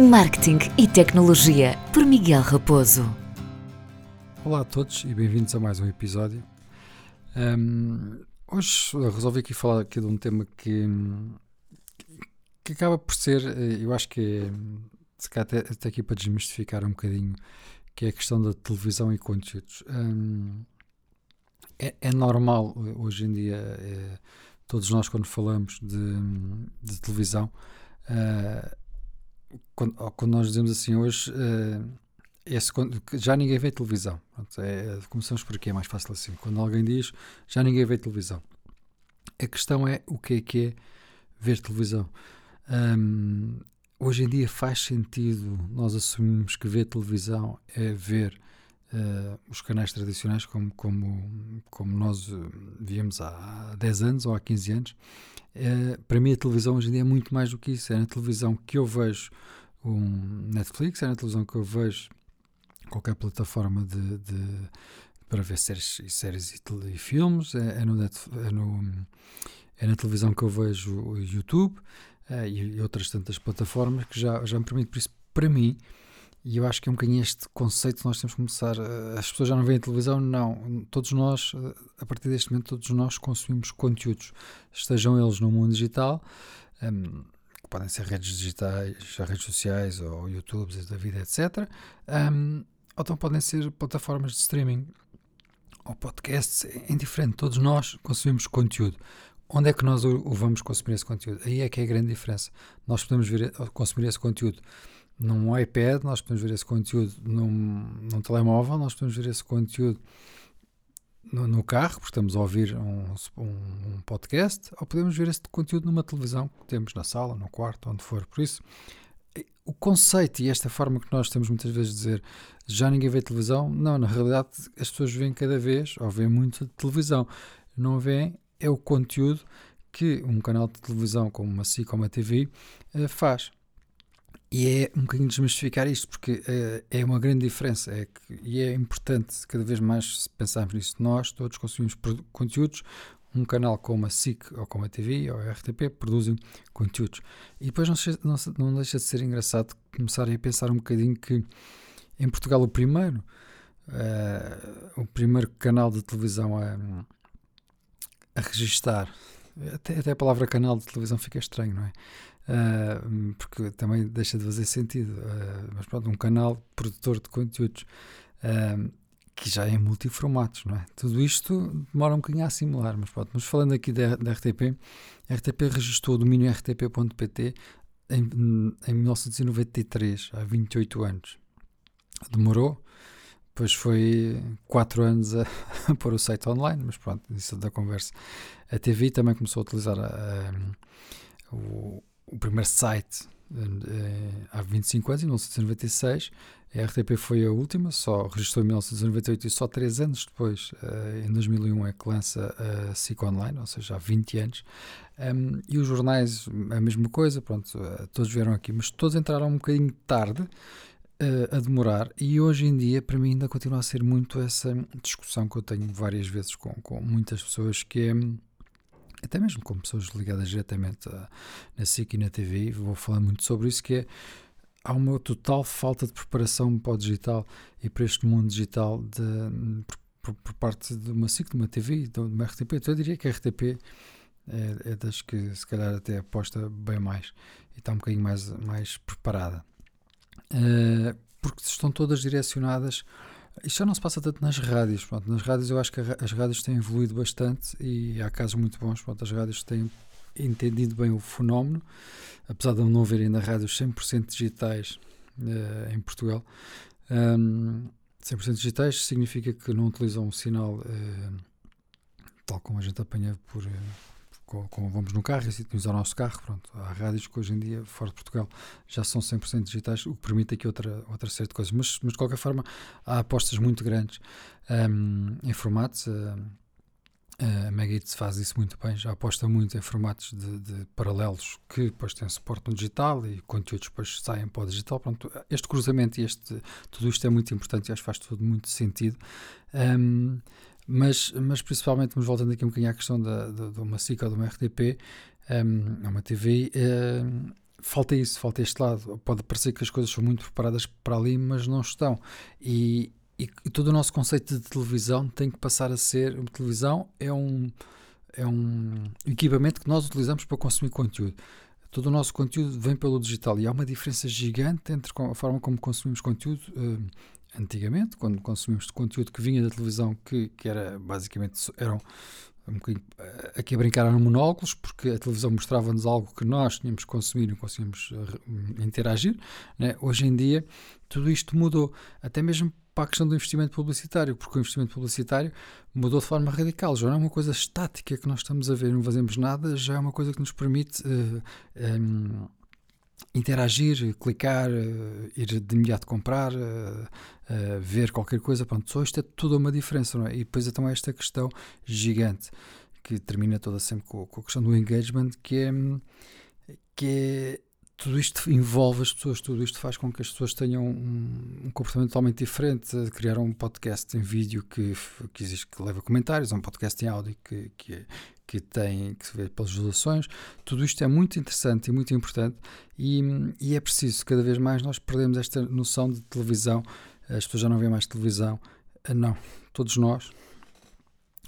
Marketing e Tecnologia, por Miguel Raposo. Olá a todos e bem-vindos a mais um episódio. Um, hoje resolvi aqui falar aqui de um tema que, que acaba por ser, eh, eu acho que é, se até, até aqui para desmistificar um bocadinho, que é a questão da televisão e conteúdos. Um, é, é, normal hoje em dia, é, todos nós quando falamos de, de televisão, uh, quando, quando, nós dizemos assim hoje, uh, esse, já ninguém vê televisão. Pronto, é, começamos por aqui, é mais fácil assim. Quando alguém diz já ninguém vê televisão. A questão é o que é que é ver televisão. Um, hoje em dia faz sentido nós assumimos que ver televisão é ver uh, os canais tradicionais como, como, como nós víamos há 10 anos ou há 15 anos. Uh, para mim, a televisão hoje em dia é muito mais do que isso. É na televisão que eu vejo um Netflix, é na televisão que eu vejo qualquer plataforma de, de para ver séries, séries e, e filmes, é, é, no é, no, é na televisão que eu vejo o YouTube e, e, outras tantas plataformas que já, já me permitem. Por isso, para mim, e eu acho que é um bocadinho este conceito que nós temos que começar. As pessoas já não veem televisão, não. Todos nós, uh, a partir deste momento, todos nós consumimos conteúdos, estejam eles no mundo digital. Um, ehm, que podem ser redes digitais, redes sociais ou YouTube da vida, etc. Um, ehm, ou então podem ser plataformas de streaming ou podcasts, é indiferente. Todos nós consumimos conteúdo. Onde é que nós o, vamos consumir esse conteúdo? Aí é que é a grande diferença. Nós podemos ver, consumir esse conteúdo num iPad, nós podemos ver esse conteúdo num, num telemóvel, nós podemos ver esse conteúdo no, no carro, porque estamos a ouvir um, um, um, podcast, ou podemos ver esse conteúdo numa televisão que temos na sala, no quarto, onde for. Por isso, o conceito e esta forma que nós temos muitas vezes de dizer já ninguém vê televisão, não, na realidade as pessoas veem cada vez, ou veem muito televisão. Não veem é o conteúdo que um canal de televisão como uma SIC ou uma TV eh, faz. E é um bocadinho desmistificar isto, porque uh, é uma grande diferença. É que, e é importante cada vez mais pensarmos nisso. Nós todos consumimos conteúdos. Um canal como a SIC ou como a TV ou a RTP produzem conteúdos. E depois não, não, não deixa de ser engraçado começarem a pensar um bocadinho que em Portugal o primeiro, uh, o primeiro canal de televisão a, a registar, até, até a palavra canal de televisão fica estranho, não é? Uh, porque também deixa de fazer sentido. Uh, mas pronto, um canal produtor de conteúdos uh, que já é multiformatos, não é? Tudo isto demora um bocadinho a assimilar, mas pronto. Mas falando aqui da, RTP, a RTP registrou o domínio rtp.pt em, em 1993, há 28 anos. Demorou, depois foi 4 anos a, a pôr o site online, mas pronto, isso é da conversa. A TV também começou a utilizar a, a, o o primeiro site uh, há 25 anos, em 1996. A RTP foi a última, só registrou em 1998 e só 3 anos depois, uh, em 2001, é que lança a SIC Online, ou seja, há 20 anos. E os jornais, a mesma coisa, pronto, uh, todos vieram aqui, mas todos entraram um bocadinho tarde. a demorar, e hoje em dia, para mim, ainda continua a ser muito essa discussão que eu tenho várias vezes com, com muitas pessoas, que é até mesmo com pessoas ligadas diretamente a, na SIC e na TV, vou falar muito sobre isso, que é há uma total falta de preparação para o digital e para este mundo digital de, por, por, parte de uma SIC, de uma TV, de uma RTP. Então eu diria que a RTP é, é, das que se calhar até aposta bem mais e está um bocadinho mais, mais preparada. Uh, porque estão todas direcionadas isto já não se passa tanto nas rádios. Pronto, nas rádios eu acho que as rádios têm evoluído bastante e há casos muito bons. Pronto, as rádios têm entendido bem o fenómeno, apesar de não haver ainda rádios 100% digitais uh, em Portugal. Um, 100% digitais significa que não utilizam um sinal uh, tal como a gente apanha por, uh, como vamos no carro e sintonizar o nosso carro, pronto, há rádios que hoje em dia, fora de Portugal, já são 100% digitais, o que permite aqui outra, outra série de coisas. Mas, mas de qualquer forma, há apostas muito grandes um, em formatos. Um, a Megahits faz isso muito bem, já aposta muito em formatos de, de, paralelos que depois têm suporte no digital e conteúdos depois saem para o digital. Pronto, este cruzamento e este, tudo isto é muito importante e acho que faz tudo muito sentido. Um, mas, mas principalmente, mas voltando aqui um bocadinho à questão da, da, de uma SIC ou de uma RTP, um, uma TV, um, falta isso, falta este lado. Pode parecer que as coisas são muito preparadas para ali, mas não estão. E, e, e todo o nosso conceito de televisão tem que passar a ser. Televisão é um, é um equipamento que nós utilizamos para consumir conteúdo. Todo o nosso conteúdo vem pelo digital e há uma diferença gigante entre a forma como consumimos conteúdo uh, antigamente, quando consumimos conteúdo que vinha da televisão, que, que era basicamente eram um eh, aqui a brincar eram monólogos, porque a televisão mostrava-nos algo que nós tínhamos que consumir e conseguimos uh, interagir. Né? Hoje em dia, tudo isto mudou, até mesmo para a questão do investimento publicitário, porque o investimento publicitário mudou de forma radical. Já não é uma coisa estática que nós estamos a ver, não fazemos nada, já é uma coisa que nos permite uh, um, interagir, clicar, uh, ir de imediato comprar, uh, ver qualquer coisa. Pronto, só isto é tudo uma diferença, não é? E depois então é esta questão gigante que termina toda sempre com, com a questão do engagement, que é, que é tudo isto envolve as pessoas, tudo isto faz com que as pessoas tenham um, um comportamento totalmente diferente. Criar um podcast em vídeo que, que existe, que leva comentários, um podcast em áudio que, que, que tem que se vê pelas visualizações. Tudo isto é muito interessante e muito importante, e, e é preciso, cada vez mais nós perdemos esta noção de televisão. As pessoas já não veem mais televisão. Não, todos nós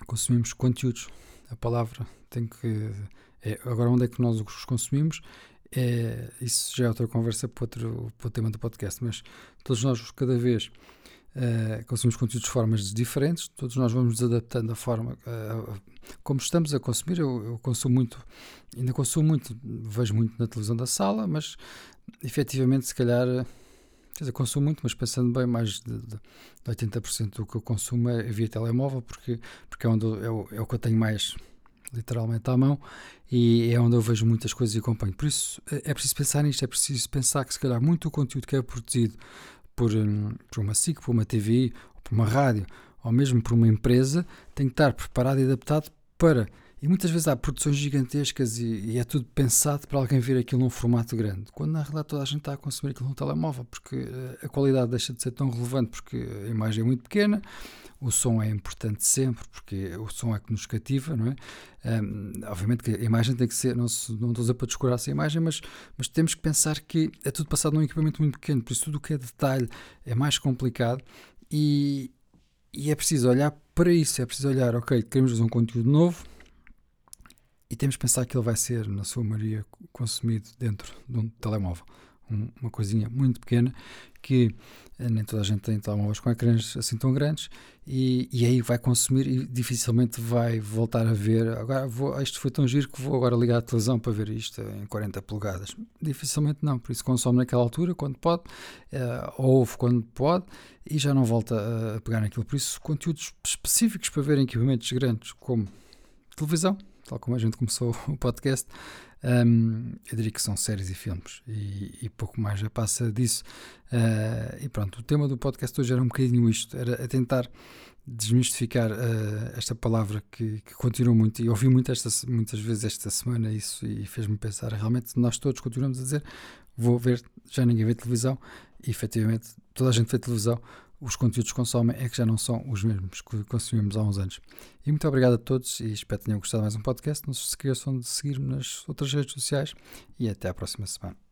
consumimos conteúdos. A palavra tem que. É, agora, onde é que nós os consumimos? É, isso já é outra conversa para outro, para o tema do podcast, mas todos nós, cada vez, uh, consumimos conteúdos de formas diferentes, todos nós vamos nos adaptando à forma como estamos a consumir. Eu, eu, consumo muito, ainda consumo muito, vejo muito na televisão da sala, mas efetivamente, se calhar. Quer dizer, consumo muito, mas pensando bem, mais de, de 80% do que eu consumo é via telemóvel, porque, porque é, onde eu, é, o, é o que eu tenho mais literalmente à mão, e é onde eu vejo muitas coisas e acompanho. Por isso é preciso pensar nisto, é preciso pensar que se calhar muito o conteúdo que é produzido por, hum, por uma SIC, por uma TV, por uma rádio, ou mesmo por uma empresa, tem que estar preparado e adaptado para. E muitas vezes há produções gigantescas e, e, é tudo pensado para alguém ver aquilo num formato grande, quando na realidade toda a gente está a consumir aquilo no telemóvel, porque eh, a qualidade deixa de ser tão relevante porque a imagem é muito pequena, o som é importante sempre, porque o som é que nos cativa, não é? Um, obviamente que a imagem tem que ser, não, se, não estou a dizer para descurar essa imagem, mas, mas temos que pensar que é tudo passado num equipamento muito pequeno, por isso tudo o que é detalhe é mais complicado e, e é preciso olhar para isso, é preciso olhar, ok, queremos fazer um conteúdo novo e temos que pensar que ele vai ser, na sua maioria, consumido dentro de um telemóvel. Uma coisinha muito pequena que eh, nem toda a gente tem telemóveis com ecrãs assim tão grandes e, e aí vai consumir e dificilmente vai voltar a ver. Agora vou, isto foi tão giro que vou agora ligar a televisão para ver isto em 40 polegadas. Dificilmente não, por isso consome naquela altura quando pode, uh, ouve quando pode e já não volta a pegar naquilo, por isso conteúdos específicos para ver em equipamentos grandes como televisão tal como a gente começou o podcast, um, eu diria que são séries e filmes e, e pouco mais já passa disso. Uh, e pronto, o tema do podcast hoje era um bocadinho isto: era a tentar desmistificar uh, esta palavra que, que, continua muito. E ouvi muito esta, muitas vezes esta semana isso e fez-me pensar: realmente, nós todos continuamos a dizer, vou ver, já ninguém vê televisão, e efetivamente toda a gente vê televisão os conteúdos que consomem é que já não são os mesmos que consumimos há uns anos. E muito obrigado a todos e espero que tenham gostado mais um podcast. Não se esqueçam de seguir-me nas outras redes sociais e até à próxima semana.